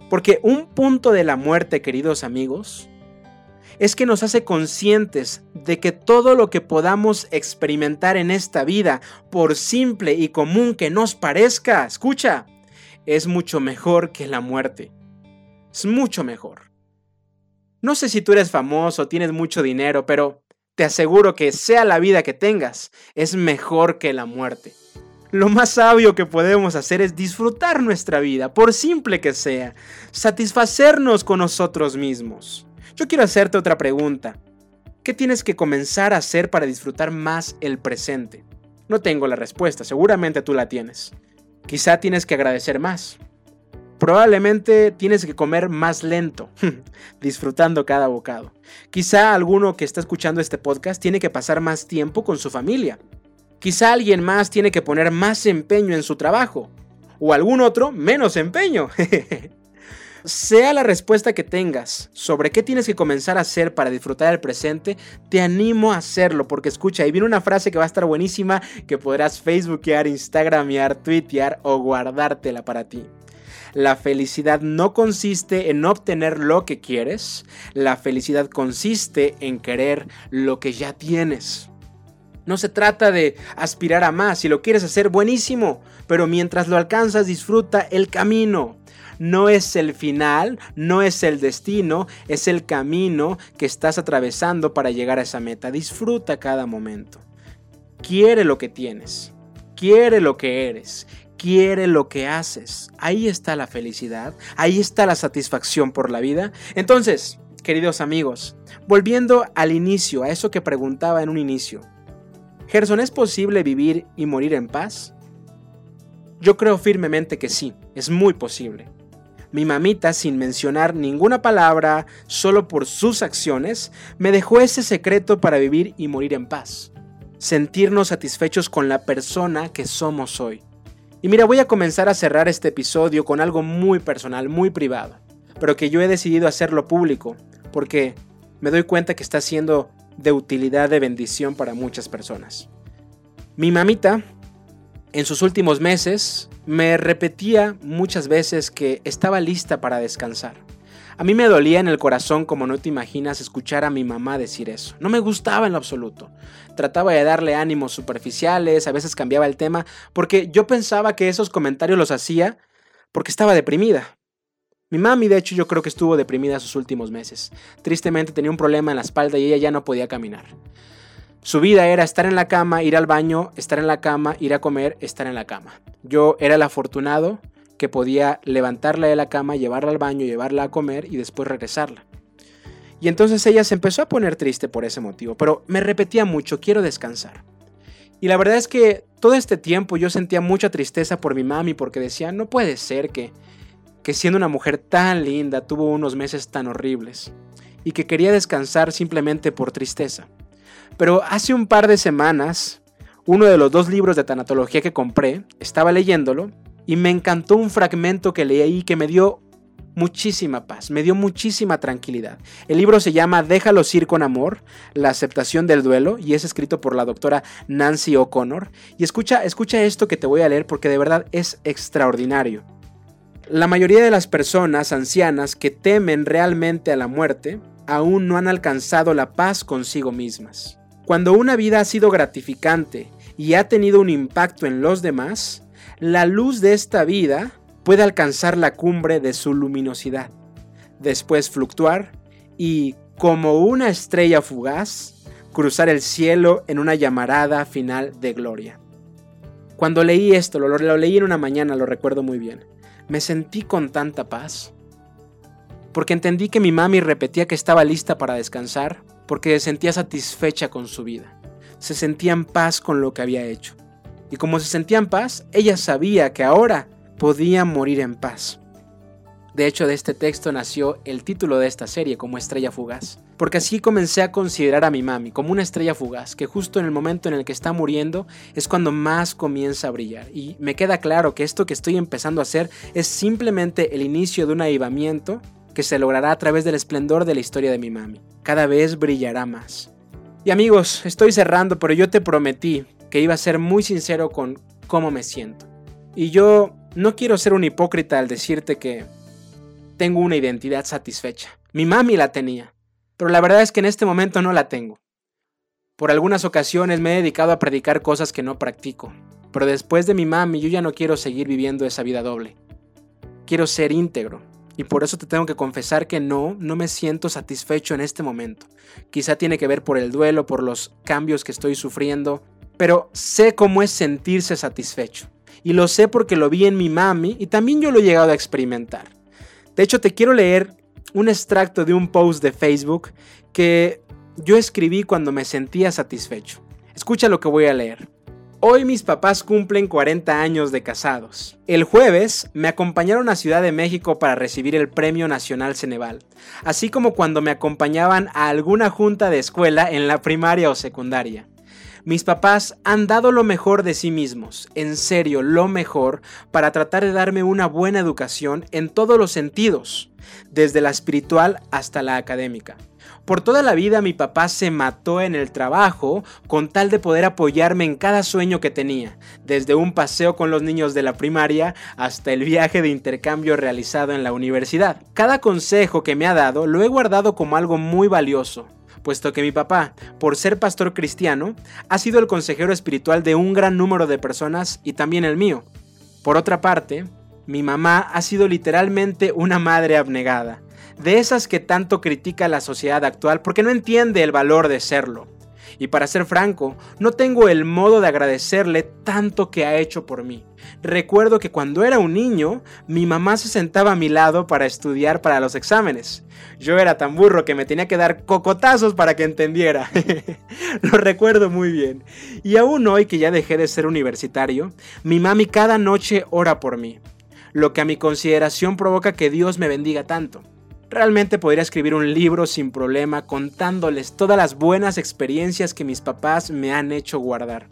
Porque un punto de la muerte, queridos amigos, es que nos hace conscientes de que todo lo que podamos experimentar en esta vida, por simple y común que nos parezca, escucha, es mucho mejor que la muerte. Es mucho mejor. No sé si tú eres famoso, tienes mucho dinero, pero te aseguro que sea la vida que tengas, es mejor que la muerte. Lo más sabio que podemos hacer es disfrutar nuestra vida, por simple que sea, satisfacernos con nosotros mismos. Yo quiero hacerte otra pregunta. ¿Qué tienes que comenzar a hacer para disfrutar más el presente? No tengo la respuesta, seguramente tú la tienes. Quizá tienes que agradecer más. Probablemente tienes que comer más lento, disfrutando cada bocado. Quizá alguno que está escuchando este podcast tiene que pasar más tiempo con su familia. Quizá alguien más tiene que poner más empeño en su trabajo. O algún otro menos empeño. sea la respuesta que tengas sobre qué tienes que comenzar a hacer para disfrutar el presente, te animo a hacerlo porque escucha, ahí viene una frase que va a estar buenísima que podrás facebookear, instagramear, tuitear o guardártela para ti. La felicidad no consiste en obtener lo que quieres, la felicidad consiste en querer lo que ya tienes. No se trata de aspirar a más, si lo quieres hacer buenísimo, pero mientras lo alcanzas disfruta el camino. No es el final, no es el destino, es el camino que estás atravesando para llegar a esa meta. Disfruta cada momento. Quiere lo que tienes, quiere lo que eres, quiere lo que haces. Ahí está la felicidad, ahí está la satisfacción por la vida. Entonces, queridos amigos, volviendo al inicio, a eso que preguntaba en un inicio, Gerson, ¿es posible vivir y morir en paz? Yo creo firmemente que sí, es muy posible. Mi mamita, sin mencionar ninguna palabra, solo por sus acciones, me dejó ese secreto para vivir y morir en paz. Sentirnos satisfechos con la persona que somos hoy. Y mira, voy a comenzar a cerrar este episodio con algo muy personal, muy privado, pero que yo he decidido hacerlo público, porque me doy cuenta que está siendo de utilidad, de bendición para muchas personas. Mi mamita, en sus últimos meses, me repetía muchas veces que estaba lista para descansar. A mí me dolía en el corazón como no te imaginas escuchar a mi mamá decir eso. No me gustaba en lo absoluto. Trataba de darle ánimos superficiales, a veces cambiaba el tema, porque yo pensaba que esos comentarios los hacía porque estaba deprimida. Mi mami, de hecho, yo creo que estuvo deprimida sus últimos meses. Tristemente tenía un problema en la espalda y ella ya no podía caminar. Su vida era estar en la cama, ir al baño, estar en la cama, ir a comer, estar en la cama. Yo era el afortunado que podía levantarla de la cama, llevarla al baño, llevarla a comer y después regresarla. Y entonces ella se empezó a poner triste por ese motivo, pero me repetía mucho, quiero descansar. Y la verdad es que todo este tiempo yo sentía mucha tristeza por mi mami porque decía, no puede ser que que siendo una mujer tan linda tuvo unos meses tan horribles y que quería descansar simplemente por tristeza. Pero hace un par de semanas, uno de los dos libros de tanatología que compré, estaba leyéndolo y me encantó un fragmento que leí que me dio muchísima paz, me dio muchísima tranquilidad. El libro se llama Déjalos ir con amor, la aceptación del duelo y es escrito por la doctora Nancy O'Connor. Y escucha, escucha esto que te voy a leer porque de verdad es extraordinario. La mayoría de las personas ancianas que temen realmente a la muerte aún no han alcanzado la paz consigo mismas. Cuando una vida ha sido gratificante y ha tenido un impacto en los demás, la luz de esta vida puede alcanzar la cumbre de su luminosidad, después fluctuar y, como una estrella fugaz, cruzar el cielo en una llamarada final de gloria. Cuando leí esto, lo, lo leí en una mañana, lo recuerdo muy bien me sentí con tanta paz. Porque entendí que mi mami repetía que estaba lista para descansar porque se sentía satisfecha con su vida. Se sentía en paz con lo que había hecho. Y como se sentía en paz, ella sabía que ahora podía morir en paz. De hecho, de este texto nació el título de esta serie como Estrella Fugaz. Porque así comencé a considerar a mi mami como una estrella fugaz, que justo en el momento en el que está muriendo es cuando más comienza a brillar. Y me queda claro que esto que estoy empezando a hacer es simplemente el inicio de un avivamiento que se logrará a través del esplendor de la historia de mi mami. Cada vez brillará más. Y amigos, estoy cerrando, pero yo te prometí que iba a ser muy sincero con cómo me siento. Y yo no quiero ser un hipócrita al decirte que tengo una identidad satisfecha. Mi mami la tenía. Pero la verdad es que en este momento no la tengo. Por algunas ocasiones me he dedicado a predicar cosas que no practico, pero después de mi mami yo ya no quiero seguir viviendo esa vida doble. Quiero ser íntegro, y por eso te tengo que confesar que no, no me siento satisfecho en este momento. Quizá tiene que ver por el duelo, por los cambios que estoy sufriendo, pero sé cómo es sentirse satisfecho. Y lo sé porque lo vi en mi mami y también yo lo he llegado a experimentar. De hecho, te quiero leer un extracto de un post de Facebook que yo escribí cuando me sentía satisfecho. Escucha lo que voy a leer. Hoy mis papás cumplen 40 años de casados. El jueves me acompañaron a Ciudad de México para recibir el Premio Nacional Ceneval, así como cuando me acompañaban a alguna junta de escuela en la primaria o secundaria. Mis papás han dado lo mejor de sí mismos, en serio, lo mejor, para tratar de darme una buena educación en todos los sentidos, desde la espiritual hasta la académica. Por toda la vida mi papá se mató en el trabajo con tal de poder apoyarme en cada sueño que tenía, desde un paseo con los niños de la primaria hasta el viaje de intercambio realizado en la universidad. Cada consejo que me ha dado lo he guardado como algo muy valioso, puesto que mi papá, por ser pastor cristiano, ha sido el consejero espiritual de un gran número de personas y también el mío. Por otra parte, mi mamá ha sido literalmente una madre abnegada de esas que tanto critica la sociedad actual porque no entiende el valor de serlo. Y para ser franco, no tengo el modo de agradecerle tanto que ha hecho por mí. Recuerdo que cuando era un niño, mi mamá se sentaba a mi lado para estudiar para los exámenes. Yo era tan burro que me tenía que dar cocotazos para que entendiera. Lo recuerdo muy bien. Y aún hoy que ya dejé de ser universitario, mi mami cada noche ora por mí. Lo que a mi consideración provoca que Dios me bendiga tanto. Realmente podría escribir un libro sin problema contándoles todas las buenas experiencias que mis papás me han hecho guardar.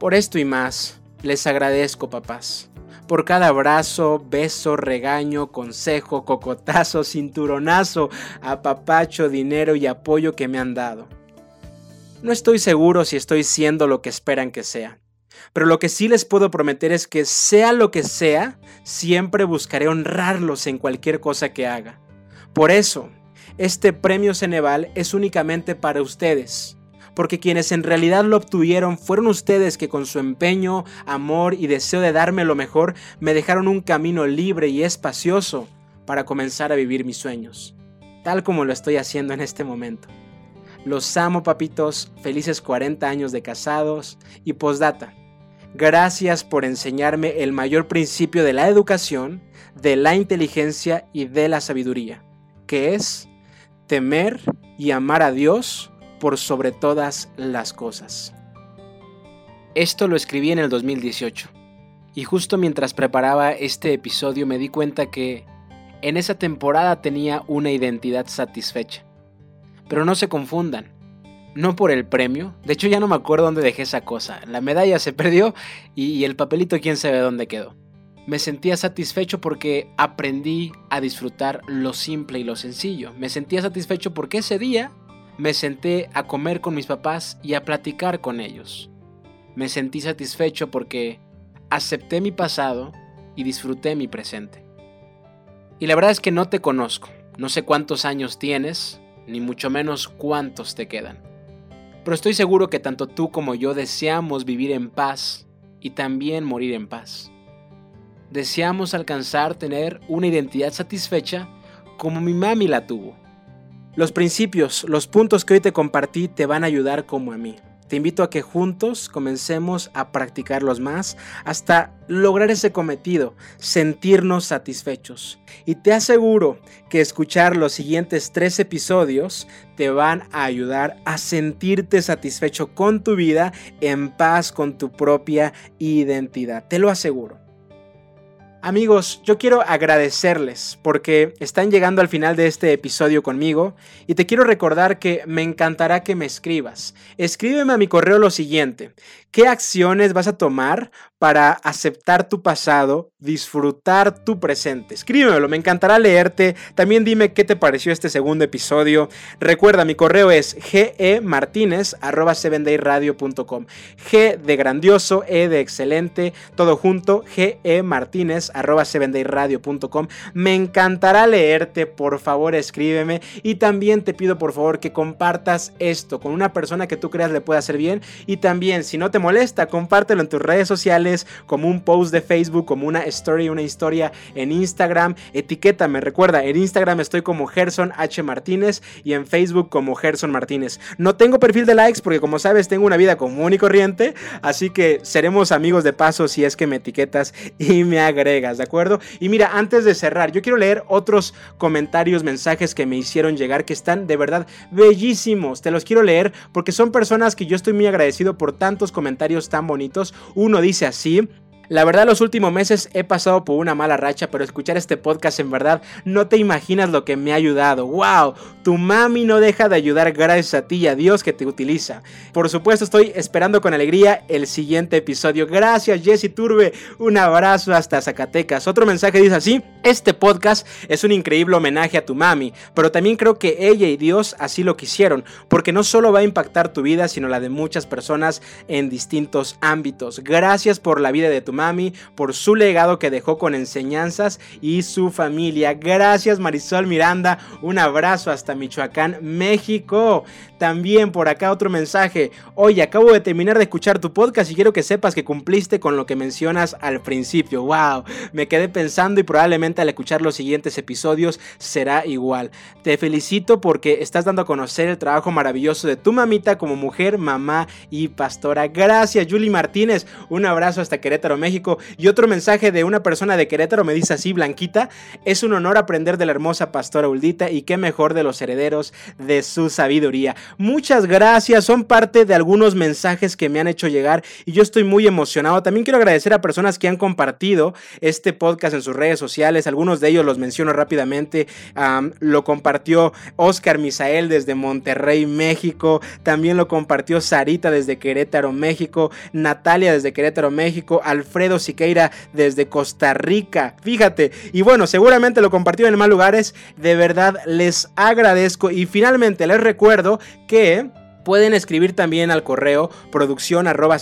Por esto y más, les agradezco papás. Por cada abrazo, beso, regaño, consejo, cocotazo, cinturonazo, apapacho, dinero y apoyo que me han dado. No estoy seguro si estoy siendo lo que esperan que sea. Pero lo que sí les puedo prometer es que sea lo que sea, siempre buscaré honrarlos en cualquier cosa que haga. Por eso, este premio Ceneval es únicamente para ustedes, porque quienes en realidad lo obtuvieron fueron ustedes que con su empeño, amor y deseo de darme lo mejor me dejaron un camino libre y espacioso para comenzar a vivir mis sueños, tal como lo estoy haciendo en este momento. Los amo papitos, felices 40 años de casados y postdata. Gracias por enseñarme el mayor principio de la educación, de la inteligencia y de la sabiduría que es temer y amar a Dios por sobre todas las cosas. Esto lo escribí en el 2018 y justo mientras preparaba este episodio me di cuenta que en esa temporada tenía una identidad satisfecha. Pero no se confundan, no por el premio, de hecho ya no me acuerdo dónde dejé esa cosa, la medalla se perdió y, el papelito quién sabe dónde quedó me sentía satisfecho porque aprendí a disfrutar lo simple y lo sencillo. Me sentía satisfecho porque ese día me senté a comer con mis papás y a platicar con ellos. Me sentí satisfecho porque acepté mi pasado y disfruté mi presente. Y la verdad es que no te conozco, no sé cuántos años tienes, ni mucho menos cuántos te quedan. Pero estoy seguro que tanto tú como yo deseamos vivir en paz y también morir en paz deseamos alcanzar tener una identidad satisfecha como mi mami la tuvo. Los principios, los puntos que hoy te compartí te van a ayudar como a mí. Te invito a que juntos comencemos a practicarlos más hasta lograr ese cometido, sentirnos satisfechos. Y te aseguro que escuchar los siguientes tres episodios te van a ayudar a sentirte satisfecho con tu vida, en paz con tu propia identidad. Te lo aseguro. Amigos, yo quiero agradecerles porque están llegando al final de este episodio conmigo y te quiero recordar que me encantará que me escribas. Escríbeme a mi correo lo siguiente. ¿Qué acciones vas a tomar para aceptar tu pasado, disfrutar tu presente. Escríbemelo, me encantará leerte. También dime qué te pareció este segundo episodio. Recuerda, mi correo es gemartinez.com. G de grandioso, E de excelente, todo junto, gemartinez.com. Me encantará leerte, por favor escríbeme. Y también te pido por favor que compartas esto con una persona que tú creas le pueda hacer bien. Y también, si no te molesta, compártelo en tus redes sociales, como un post de Facebook, como una story, una historia en Instagram. Etiquétame, recuerda, en Instagram estoy como Gerson H. Martínez y en Facebook como Gerson Martínez. No tengo perfil de likes porque como sabes tengo una vida común y corriente, así que seremos amigos de paso si es que me etiquetas y me agregas, ¿de acuerdo? Y mira, antes de cerrar, yo quiero leer otros comentarios, mensajes que me hicieron llegar que están de verdad bellísimos. Te los quiero leer porque son personas que yo estoy muy agradecido por tantos comentarios tan bonitos. Uno dice así, la verdad los últimos meses he pasado por una mala racha, pero escuchar este podcast en verdad no te imaginas lo que me ha ayudado. ¡Wow! Tu mami no deja de ayudar gracias a ti y a Dios que te utiliza. Por supuesto estoy esperando con alegría el siguiente episodio. Gracias Jesse Turbe. Un abrazo hasta Zacatecas. Otro mensaje dice así. Este podcast es un increíble homenaje a tu mami, pero también creo que ella y Dios así lo quisieron, porque no solo va a impactar tu vida, sino la de muchas personas en distintos ámbitos. Gracias por la vida de tu mami mami por su legado que dejó con enseñanzas y su familia. Gracias Marisol Miranda, un abrazo hasta Michoacán, México. También por acá otro mensaje. Oye, acabo de terminar de escuchar tu podcast y quiero que sepas que cumpliste con lo que mencionas al principio. Wow, me quedé pensando y probablemente al escuchar los siguientes episodios será igual. Te felicito porque estás dando a conocer el trabajo maravilloso de tu mamita como mujer, mamá y pastora. Gracias, Julie Martínez. Un abrazo hasta Querétaro, México. Y otro mensaje de una persona de Querétaro me dice así, Blanquita, es un honor aprender de la hermosa pastora Uldita y qué mejor de los herederos de su sabiduría. Muchas gracias, son parte de algunos mensajes que me han hecho llegar y yo estoy muy emocionado. También quiero agradecer a personas que han compartido este podcast en sus redes sociales, algunos de ellos los menciono rápidamente. lo compartió Oscar Misael desde Monterrey, México. También lo compartió Sarita desde Querétaro, México. Natalia desde Querétaro, México. Alfredo Alfredo Siqueira desde Costa Rica. Fíjate, y bueno, seguramente lo compartió en más lugares. De verdad les agradezco. Y finalmente les recuerdo que Pueden escribir también al correo producción arroba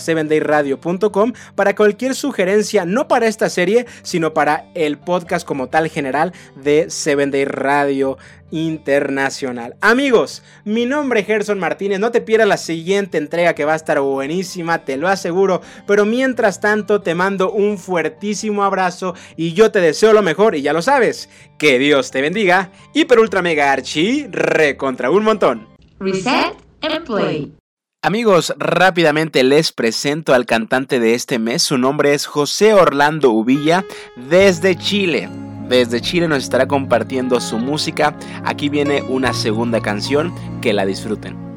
para cualquier sugerencia, no para esta serie, sino para el podcast como tal general de 7 Day Radio Internacional. Amigos, mi nombre es Gerson Martínez, no te pierdas la siguiente entrega que va a estar buenísima, te lo aseguro, pero mientras tanto te mando un fuertísimo abrazo y yo te deseo lo mejor. Y ya lo sabes, que Dios te bendiga, hiper ultra mega archi, re contra un montón. Reset Amigos, rápidamente les presento al cantante de este mes. Su nombre es José Orlando Uvilla desde Chile. Desde Chile nos estará compartiendo su música. Aquí viene una segunda canción. Que la disfruten.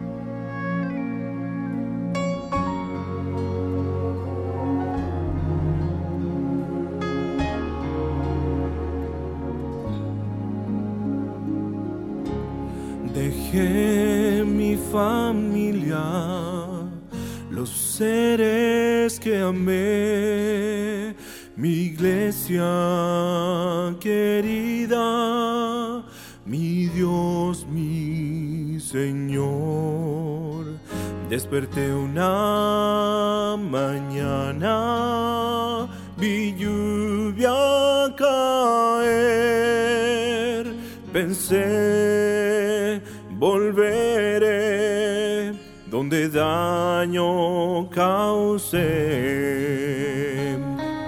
Familia, los seres que amé, mi iglesia querida, mi Dios, mi Señor. Desperté una mañana, vi lluvia caer, pensé volveré donde daño causé.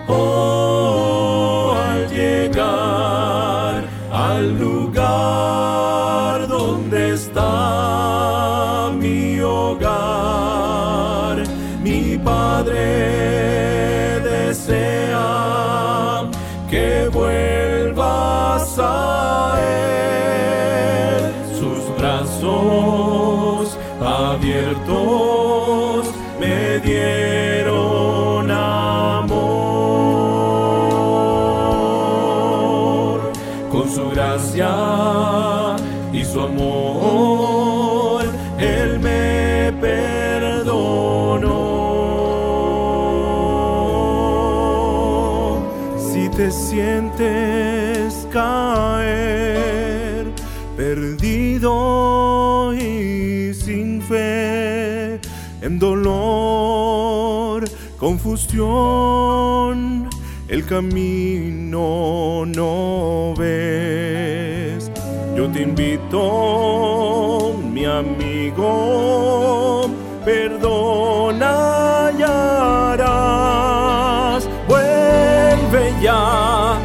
Oh, al llegar al lugar caer, perdido y sin fe, en dolor, confusión, el camino no ves. Yo te invito, mi amigo, perdona. Vuelve ya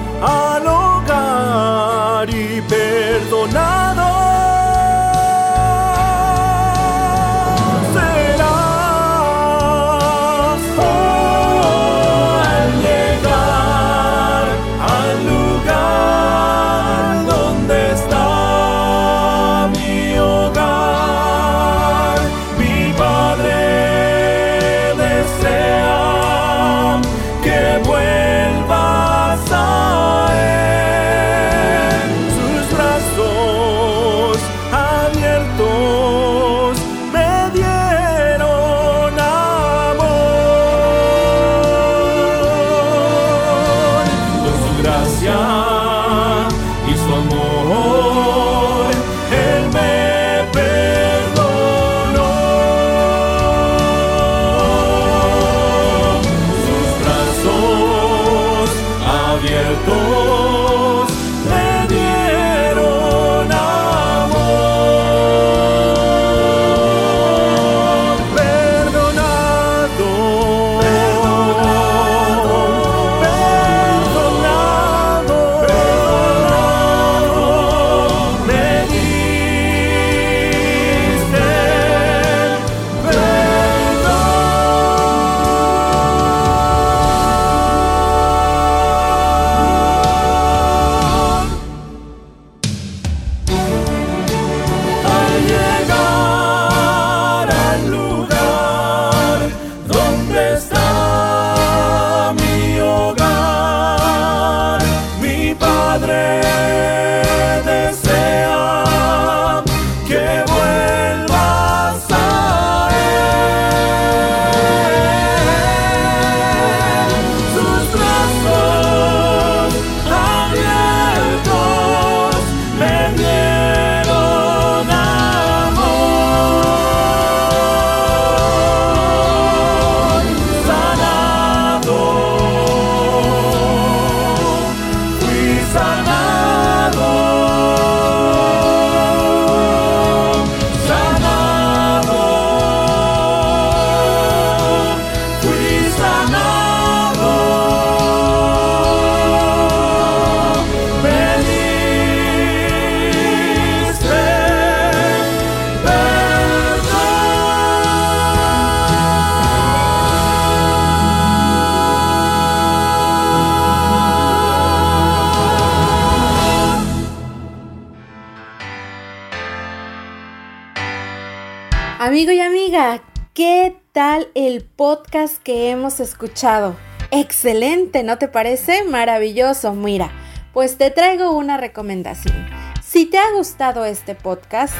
el podcast que hemos escuchado? Excelente, ¿no te parece? Maravilloso, mira, pues te traigo una recomendación. Si te ha gustado este podcast,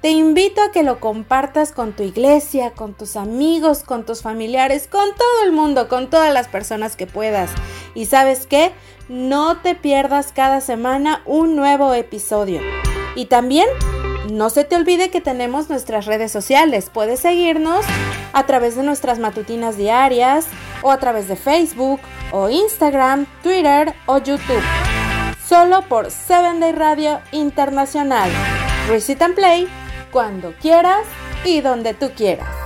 te invito a que lo compartas con tu iglesia, con tus amigos, con tus familiares, con todo el mundo, con todas las personas que puedas. Y sabes qué? No te pierdas cada semana un nuevo episodio. Y también no se te olvide que tenemos nuestras redes sociales. Puedes seguirnos a través de nuestras matutinas diarias o a través de Facebook o Instagram, Twitter o YouTube. Solo por 7 Day Radio Internacional. Recite and Play cuando quieras y donde tú quieras.